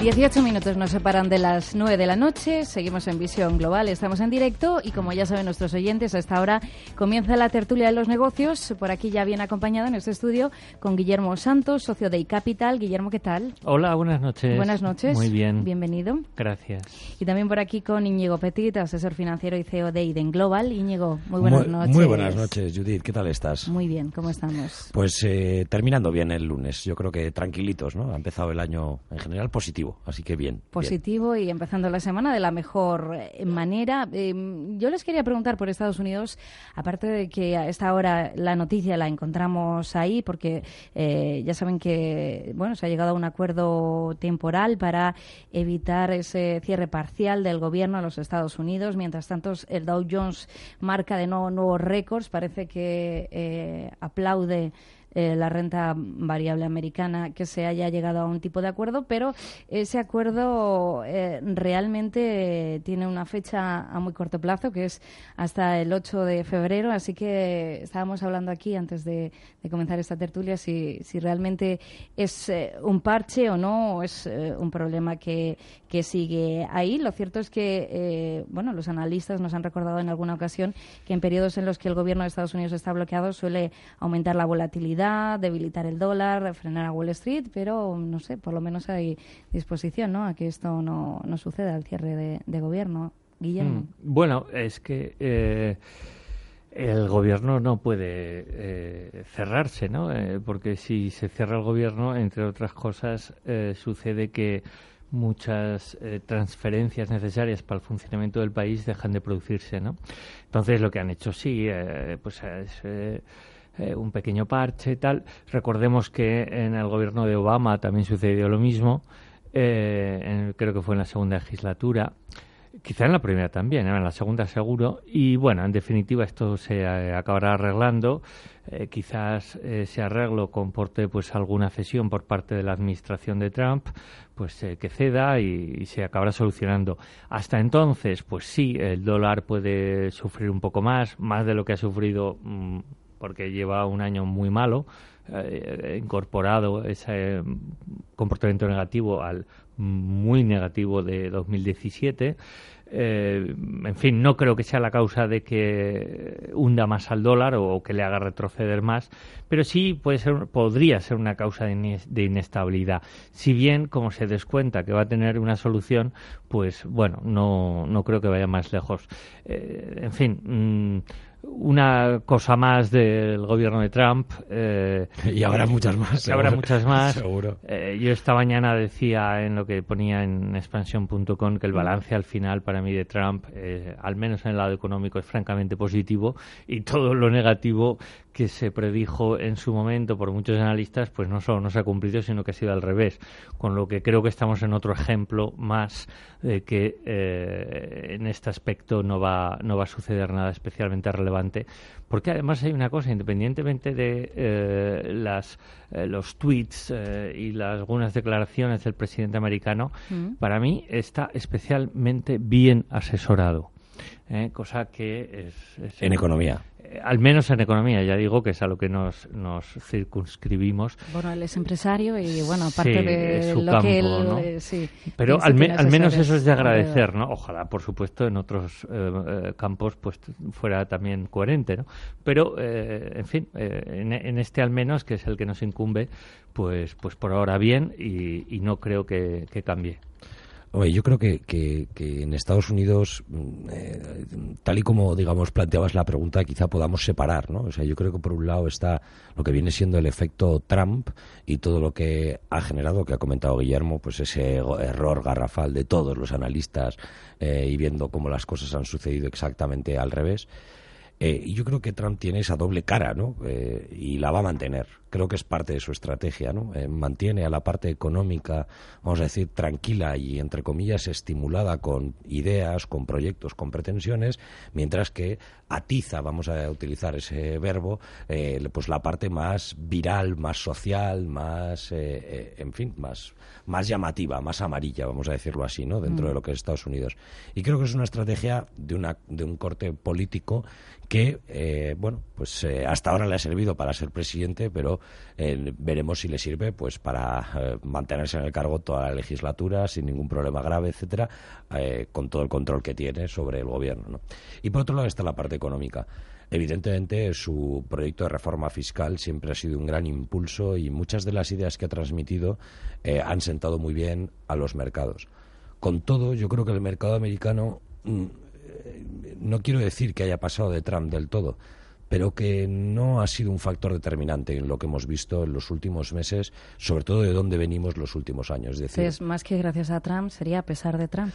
18 minutos nos separan de las 9 de la noche. Seguimos en Visión Global, estamos en directo y como ya saben nuestros oyentes, a esta hora comienza la tertulia de los negocios. Por aquí ya bien acompañado en este estudio con Guillermo Santos, socio de iCapital. Guillermo, ¿qué tal? Hola, buenas noches. Buenas noches. Muy bien. Bienvenido. Gracias. Y también por aquí con Íñigo Petit, asesor financiero y CEO de Iden Global. Íñigo, muy buenas muy, noches. Muy buenas noches, Judith. ¿Qué tal estás? Muy bien, ¿cómo estamos? Pues eh, terminando bien el lunes. Yo creo que tranquilitos, ¿no? Ha empezado el año en general positivo así que bien. Positivo y empezando la semana de la mejor eh, manera. Eh, yo les quería preguntar por Estados Unidos, aparte de que a esta hora la noticia la encontramos ahí, porque eh, ya saben que bueno se ha llegado a un acuerdo temporal para evitar ese cierre parcial del gobierno a los Estados Unidos. Mientras tanto, el Dow Jones marca de nuevo nuevos récords. Parece que eh, aplaude eh, la renta variable americana que se haya llegado a un tipo de acuerdo, pero ese acuerdo eh, realmente tiene una fecha a muy corto plazo, que es hasta el 8 de febrero, así que estábamos hablando aquí antes de, comenzar esta tertulia si, si realmente es eh, un parche o no, o es eh, un problema que, que sigue ahí. Lo cierto es que, bueno, los analistas nos han recordado en alguna ocasión que en periodos en los que el gobierno de Estados Unidos está bloqueado suele aumentar la volatilidad debilitar el dólar, frenar a Wall Street, pero no sé, por lo menos hay disposición ¿no? a que esto no, no suceda al cierre de, gobierno. Guillermo. Mm, bueno, es que eh, el gobierno no puede eh, cerrarse, ¿no? Eh, porque si se cierra el gobierno, entre otras cosas, sucede que muchas transferencias necesarias para el funcionamiento del país dejan de producirse, ¿no? Entonces lo que han hecho sí, pues es eh, un pequeño parche y tal. Recordemos que en el gobierno de Obama también sucedió lo mismo, eh, creo que fue en la segunda legislatura. Quizá en la primera también, ¿eh? en la segunda seguro. Y bueno, en definitiva esto se acabará arreglando. quizás ese arreglo comporte pues alguna cesión por parte de la administración de Trump, pues que ceda y, se acabará solucionando. Hasta entonces, pues sí, el dólar puede sufrir un poco más, más de lo que ha sufrido mm, porque lleva un año muy malo, eh, incorporado ese comportamiento negativo al muy negativo de 2017. Eh, en fin, no creo que sea la causa de que hunda más al dólar o que le haga retroceder más, pero sí puede ser, podría ser una causa de, inestabilidad. Si bien, como se descuenta que va a tener una solución, pues bueno, no, no creo que vaya más lejos. Eh, en fin. Mm, una cosa más del gobierno de Trump. Eh, y habrá muchas más. Y habrá muchas más. Seguro. Eh, yo esta mañana decía en lo que ponía en expansión.com que el balance al final para mí de Trump, eh, al menos en el lado económico, es francamente positivo y todo lo negativo que se predijo en su momento por muchos analistas, pues no solo no se ha cumplido, sino que ha sido al revés. Con lo que creo que estamos en otro ejemplo más de que eh, en este aspecto no va, no va a suceder nada especialmente relevante. Porque además hay una cosa, independientemente de eh, las, eh, los tweets y las, algunas declaraciones del presidente americano, mm. para mí está especialmente bien asesorado. Cosa que es, en economía al menos en economía, ya digo que es a lo que nos, nos circunscribimos. Bueno, él es empresario y, bueno, aparte de lo que él. Eh, sí, Pero al, menos eso es de agradecer, ¿no? Ojalá, por supuesto, en otros eh, eh, campos pues fuera también coherente, ¿no? Pero, en fin, en, este al menos, que es el que nos incumbe, pues, pues por ahora bien y, no creo que cambie. Oye, yo creo que, que, en Estados Unidos, mm, eh, tal y como, digamos, planteabas la pregunta, quizá podamos separar, ¿no? O sea, yo creo que por un lado está lo que viene siendo el efecto Trump y todo lo que ha generado, que ha comentado Guillermo, pues ese error garrafal de todos los analistas eh, y viendo cómo las cosas han sucedido exactamente al revés. Eh, y yo creo que Trump tiene esa doble cara, ¿no? Y la va a mantener. Creo que es parte de su estrategia, ¿no? Eh, mantiene a la parte económica, vamos a decir, tranquila y, entre comillas, estimulada con ideas, con proyectos, con pretensiones, mientras que atiza, vamos a utilizar ese verbo, pues la parte más viral, más social, más, en fin, más, más llamativa, más amarilla, vamos a decirlo así, ¿no? Dentro de mm. lo que es Estados Unidos. Y creo que es una estrategia de, una, de un corte político que, eh, bueno, pues eh, hasta ahora le ha servido para ser presidente, pero eh, veremos si le sirve pues para mantenerse en el cargo toda la legislatura sin ningún problema grave, etcétera, con todo el control que tiene sobre el gobierno. Y por otro lado está la parte económica. Evidentemente, su proyecto de reforma fiscal siempre ha sido un gran impulso y muchas de las ideas que ha transmitido han sentado muy bien a los mercados. Con todo, yo creo que el mercado americano mm, no quiero decir que haya pasado de Trump del todo, pero que no ha sido un factor determinante en lo que hemos visto en los últimos meses, sobre todo de dónde venimos los últimos años. Es decir, más que gracias a Trump, sería a pesar de Trump.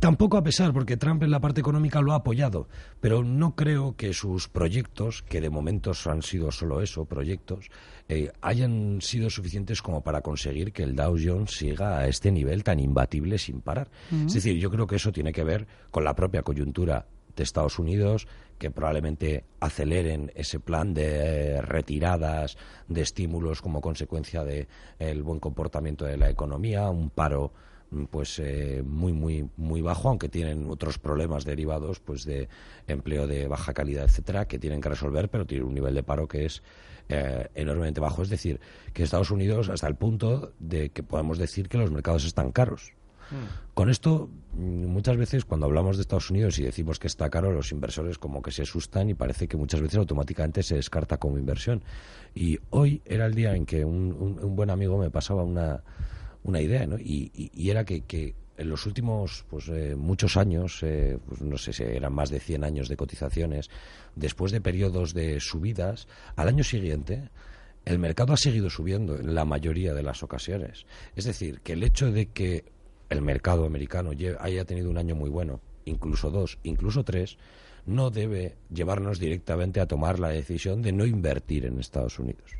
Tampoco a pesar, porque Trump en la parte económica lo ha apoyado, pero no creo que sus proyectos, que de momento han sido solo eso, proyectos, eh, hayan sido suficientes como para conseguir que el Dow Jones siga a este nivel tan imbatible sin parar. Es decir, yo creo que eso tiene que ver con la propia coyuntura de Estados Unidos que probablemente aceleren ese plan de retiradas de estímulos como consecuencia del el buen comportamiento de la economía, un paro mm, pues eh, muy muy muy bajo aunque tienen otros problemas derivados pues de empleo de baja calidad etcétera que tienen que resolver pero tienen un nivel de paro que es eh, enormemente bajo. Es decir que Estados Unidos hasta el punto de que podemos decir que los mercados están caros Mm. Con esto, mm, muchas veces cuando hablamos de Estados Unidos y decimos que está caro, los inversores como que se asustan y parece que muchas veces automáticamente se descarta como inversión. Y hoy era el día en que un, buen amigo me pasaba una, una idea, ¿no? Y, era que, en los últimos pues eh, muchos años, eh, pues no sé si eran más de 100 años de cotizaciones, después de periodos de subidas, al año siguiente el mercado ha seguido subiendo en la mayoría de las ocasiones. Es decir, que el hecho de que el mercado americano haya tenido un año muy bueno, incluso dos, incluso tres, no debe llevarnos directamente a tomar la decisión de no invertir en Estados Unidos.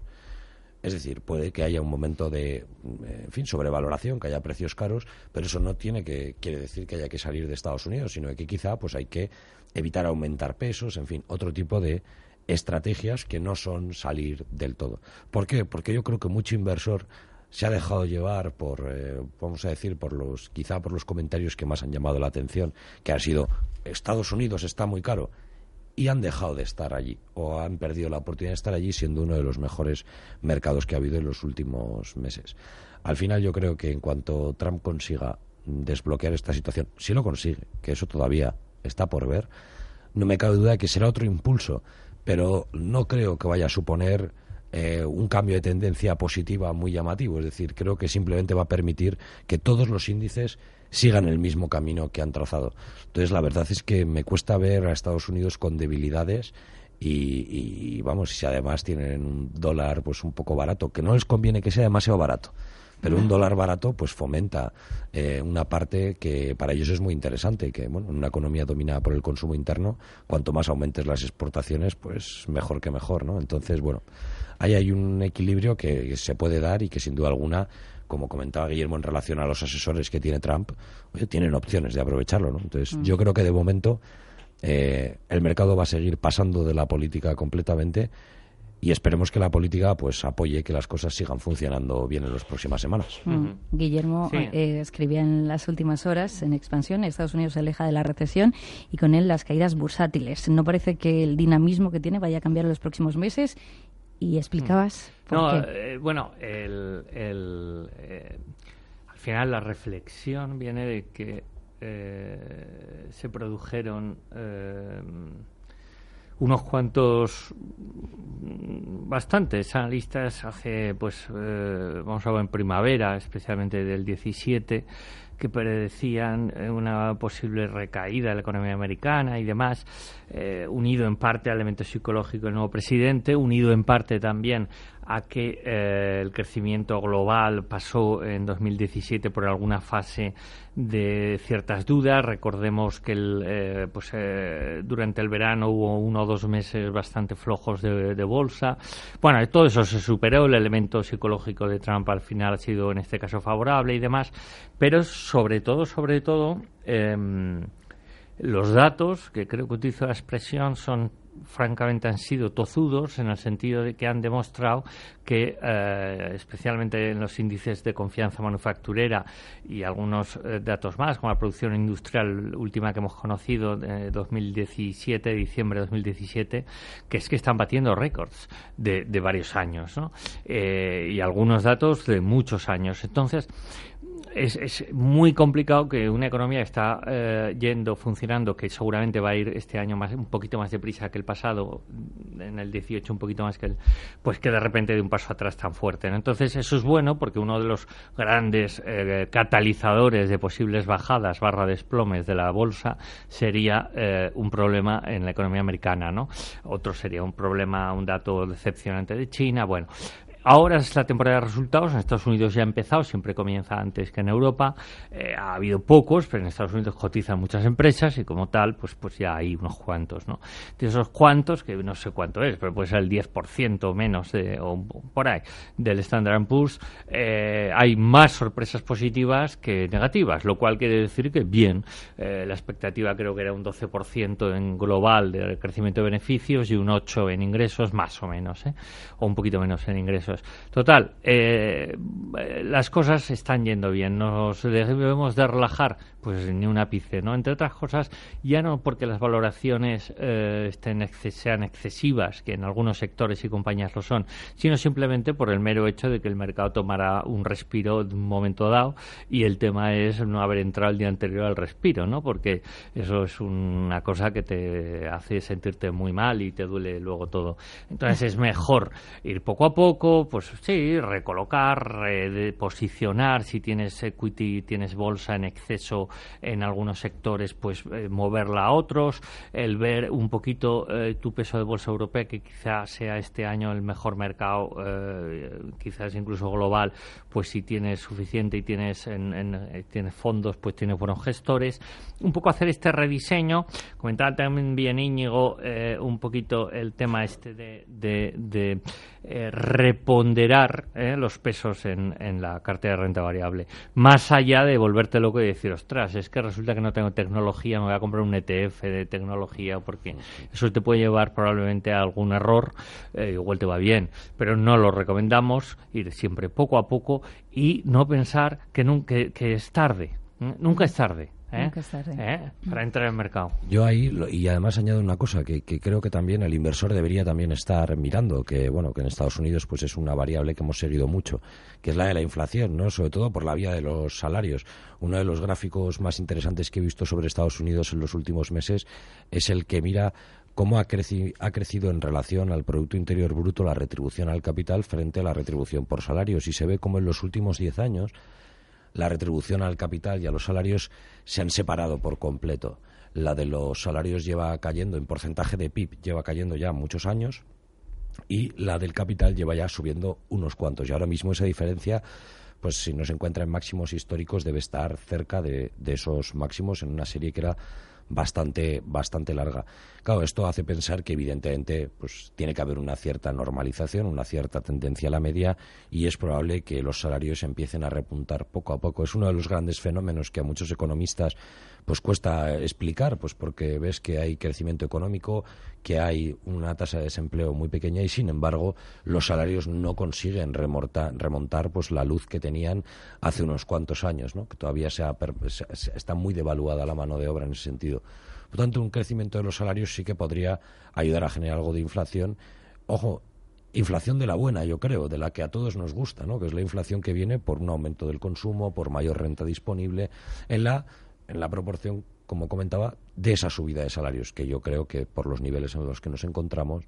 Es decir, puede que haya un momento de, en fin, sobrevaloración, que haya precios caros, pero eso no tiene que quiere decir que haya que salir de Estados Unidos, sino que quizá pues hay que evitar aumentar pesos, en fin, otro tipo de estrategias que no son salir del todo. ¿Por qué? Porque yo creo que mucho inversor se ha dejado llevar por, eh, vamos a decir, por los, quizá por los comentarios que más han llamado la atención, que han sido Estados Unidos está muy caro y han dejado de estar allí o han perdido la oportunidad de estar allí siendo uno de los mejores mercados que ha habido en los últimos meses. Al final yo creo que en cuanto Trump consiga desbloquear esta situación, si lo consigue, que eso todavía está por ver, no me cabe duda de que será otro impulso, pero no creo que vaya a suponer eh, un cambio de tendencia positiva muy llamativo. Es decir, creo que simplemente va a permitir que todos los índices sigan el mismo camino que han trazado. Entonces, la verdad es que me cuesta ver a Estados Unidos con debilidades y, vamos, si además tienen un dólar pues un poco barato, que no les conviene que sea demasiado barato. Pero un dólar barato pues fomenta eh, una parte que para ellos es muy interesante, que bueno, en una economía dominada por el consumo interno, cuanto más aumentes las exportaciones, pues mejor que mejor, ¿no? Entonces, bueno, ahí hay un equilibrio que se puede dar y que sin duda alguna como comentaba Guillermo en relación a los asesores que tiene Trump, tienen opciones de aprovecharlo. ¿no? Entonces, mm. yo creo que de momento eh, el mercado va a seguir pasando de la política completamente y esperemos que la política pues apoye que las cosas sigan funcionando bien en las próximas semanas. Mm. Guillermo eh, escribía en las últimas horas en expansión, Estados Unidos se aleja de la recesión y con él las caídas bursátiles. No parece que el dinamismo que tiene vaya a cambiar en los próximos meses y explicabas mm. no, eh, bueno, el, eh, al final la reflexión viene de que eh, se produjeron unos cuantos, bastantes analistas hace, pues, vamos a ver, en primavera, especialmente del 17, que predecían eh, una posible recaída de la economía americana y demás, eh, unido en parte al elemento psicológico del nuevo presidente, unido en parte también a que eh, el crecimiento global pasó en 2017 por alguna fase de ciertas dudas. Recordemos que el, pues, durante el verano hubo uno o dos meses bastante flojos de, bolsa. Bueno, todo eso se superó. El elemento psicológico de Trump al final ha sido en este caso favorable y demás. Pero sobre todo, sobre todo, em, los datos, que creo que utilizo la expresión, son francamente han sido tozudos en el sentido de que han demostrado que, eh, especialmente en los índices de confianza manufacturera y algunos eh, datos más, como la producción industrial última que hemos conocido de 2017, diciembre de 2017, que es que están batiendo récords de, varios años, ¿no? Eh, y algunos datos de muchos años. Entonces, es, es, muy complicado que una economía está eh, yendo, funcionando, que seguramente va a ir este año más, un poquito más deprisa que el pasado, en el 18 un poquito más que el, pues que de repente de un paso atrás tan fuerte. Entonces eso es bueno porque uno de los grandes eh, catalizadores de posibles bajadas barra desplomes de la bolsa sería eh, un problema en la economía americana, ¿no? Otro sería un problema, un dato decepcionante de China. Bueno, Ahora es la temporada de resultados. En Estados Unidos ya ha empezado, siempre comienza antes que en Europa. Eh, ha habido pocos, pero en Estados Unidos cotizan muchas empresas y como tal, pues, pues ya hay unos cuantos, ¿no? De esos cuantos, que no sé cuánto es, pero puede ser el 10% o menos, de, o por ahí, del Standard Poor's, eh, hay más sorpresas positivas que negativas, lo cual quiere decir que bien, eh, la expectativa creo que era un 12% en global de crecimiento de beneficios y un 8% en ingresos, más o menos, o un poquito menos en ingresos Total, eh, las cosas están yendo bien, nos debemos de relajar pues ni un ápice, ¿no? Entre otras cosas, ya no porque las valoraciones eh, estén sean excesivas, que en algunos sectores y compañías lo son, sino simplemente por el mero hecho de que el mercado tomará un respiro de un momento dado y el tema es no haber entrado el día anterior al respiro, ¿no? Porque eso es una cosa que te hace sentirte muy mal y te duele luego todo. Entonces es mejor ir poco a poco, pues sí, recolocar, reposicionar si tienes equity, tienes bolsa en exceso en algunos sectores, pues eh, moverla a otros, el ver un poquito eh, tu peso de bolsa europea, que quizás sea este año el mejor mercado, eh, quizás incluso global, pues si tienes suficiente y tienes, en, tienes fondos, pues tienes buenos gestores. Un poco hacer este rediseño. Comentaba también bien Íñigo un poquito el tema este de, reponderar los pesos en, en la cartera de renta variable, más allá de volverte loco y decir, ostras, es que resulta que no tengo tecnología, me voy a comprar un ETF de tecnología porque eso te puede llevar probablemente a algún error, eh, igual te va bien, pero no lo recomendamos, ir siempre poco a poco y no pensar que, nunca, que es tarde, nunca es tarde. ¿Eh? ¿Eh? para entrar el mercado. Yo ahí, y además añado una cosa que, creo que también el inversor debería también estar mirando, que bueno, que en Estados Unidos pues es una variable que hemos seguido mucho, que es la de la inflación, ¿no? Sobre todo por la vía de los salarios. Uno de los gráficos más interesantes que he visto sobre Estados Unidos en los últimos meses es el que mira cómo ha, ha, crecido en relación al Producto Interior Bruto la retribución al capital frente a la retribución por salarios. Y se ve como en los últimos diez años la retribución al capital y a los salarios se han separado por completo. La de los salarios lleva cayendo en porcentaje de PIB, lleva cayendo ya muchos años y la del capital lleva ya subiendo unos cuantos. Y ahora mismo esa diferencia, pues si no se encuentra en máximos históricos, debe estar cerca de, de esos máximos en una serie que era bastante, bastante larga. Claro, esto hace pensar que evidentemente pues, tiene que haber una cierta normalización, una cierta tendencia a la media y es probable que los salarios empiecen a repuntar poco a poco. Es uno de los grandes fenómenos que a muchos economistas pues cuesta explicar, pues porque ves que hay crecimiento económico, que hay una tasa de desempleo muy pequeña y sin embargo los salarios no consiguen remontar, pues la luz que tenían hace unos cuantos años, ¿no? que todavía se está muy devaluada la mano de obra en ese sentido. Por tanto, un crecimiento de los salarios sí que podría ayudar a generar algo de inflación. Ojo, inflación de la buena, yo creo, de la que a todos nos gusta, ¿no? que es la inflación que viene por un aumento del consumo, por mayor renta disponible, en la, en la proporción como comentaba, de esa subida de salarios, que yo creo que por los niveles en los que nos encontramos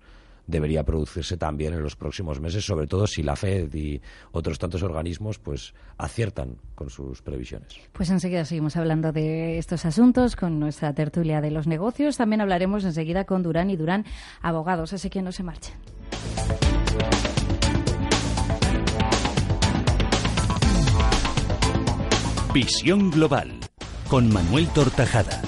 debería producirse también en los próximos meses, sobre todo si la Fed y otros tantos organismos pues aciertan con sus previsiones. Pues enseguida seguimos hablando de estos asuntos con nuestra tertulia de los negocios. También hablaremos enseguida con Durán y Durán, abogados, así que no se marchen. Visión Global con Manuel Tortajada.